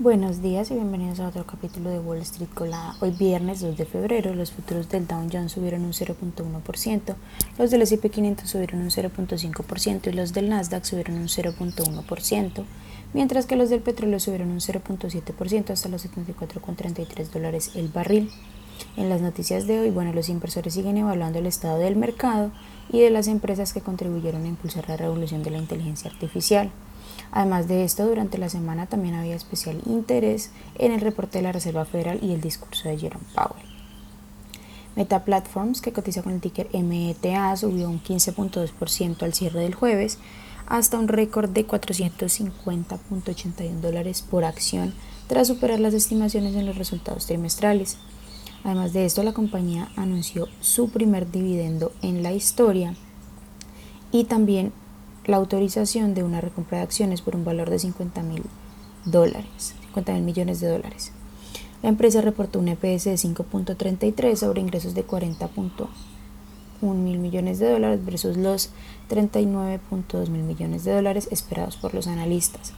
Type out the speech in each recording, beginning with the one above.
Buenos días y bienvenidos a otro capítulo de Wall Street Colada. Hoy viernes 2 de febrero los futuros del Dow Jones subieron un 0.1%, los del S&P 500 subieron un 0.5% y los del Nasdaq subieron un 0.1%, mientras que los del petróleo subieron un 0.7% hasta los 74.33 dólares el barril. En las noticias de hoy, bueno, los inversores siguen evaluando el estado del mercado y de las empresas que contribuyeron a impulsar la revolución de la inteligencia artificial. Además de esto, durante la semana también había especial interés en el reporte de la Reserva Federal y el discurso de Jerome Powell. Meta Platforms, que cotiza con el ticker META, subió un 15.2% al cierre del jueves hasta un récord de 450.81 dólares por acción tras superar las estimaciones en los resultados trimestrales. Además de esto, la compañía anunció su primer dividendo en la historia y también la autorización de una recompra de acciones por un valor de 50 mil dólares, 50 mil millones de dólares. La empresa reportó un EPS de 5.33 sobre ingresos de 40.1 mil millones de dólares versus los 39.2 mil millones de dólares esperados por los analistas.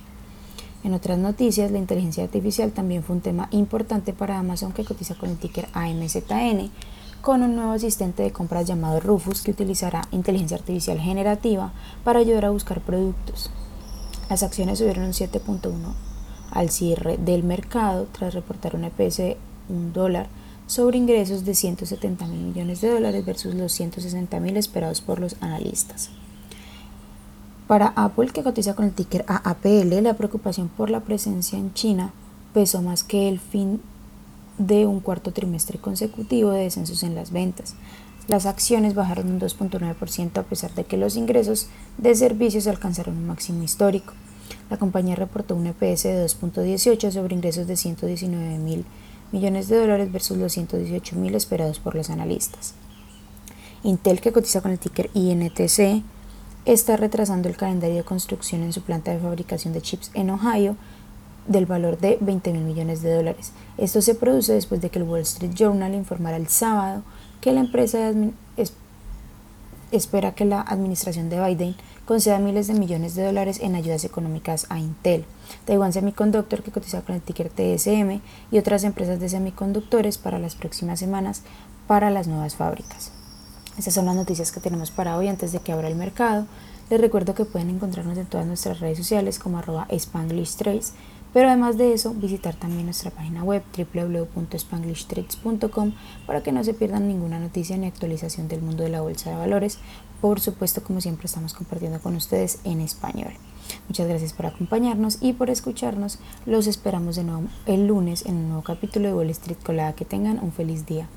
En otras noticias, la inteligencia artificial también fue un tema importante para Amazon que cotiza con el ticker AMZN con un nuevo asistente de compras llamado Rufus que utilizará inteligencia artificial generativa para ayudar a buscar productos. Las acciones subieron un 7.1 al cierre del mercado tras reportar un EPS de un dólar sobre ingresos de 170 mil millones de dólares versus los 160 mil esperados por los analistas. Para Apple, que cotiza con el ticker AAPL, la preocupación por la presencia en China pesó más que el fin de un cuarto trimestre consecutivo de descensos en las ventas. Las acciones bajaron un 2.9% a pesar de que los ingresos de servicios alcanzaron un máximo histórico. La compañía reportó un EPS de 2.18 sobre ingresos de 119 mil millones de dólares versus los 118 mil esperados por los analistas. Intel, que cotiza con el ticker INTC, está retrasando el calendario de construcción en su planta de fabricación de chips en Ohio del valor de 20 mil millones de dólares. Esto se produce después de que el Wall Street Journal informara el sábado que la empresa espera que la administración de Biden conceda miles de millones de dólares en ayudas económicas a Intel, Taiwan Semiconductor que cotiza con el ticker TSM y otras empresas de semiconductores para las próximas semanas para las nuevas fábricas. Estas son las noticias que tenemos para hoy antes de que abra el mercado. Les recuerdo que pueden encontrarnos en todas nuestras redes sociales como arroba Spanglish Trace pero además de eso, visitar también nuestra página web www.spanglishtrades.com para que no se pierdan ninguna noticia ni actualización del mundo de la bolsa de valores. Por supuesto, como siempre, estamos compartiendo con ustedes en español. Muchas gracias por acompañarnos y por escucharnos. Los esperamos de nuevo el lunes en un nuevo capítulo de Wall Street Colada. Que tengan un feliz día.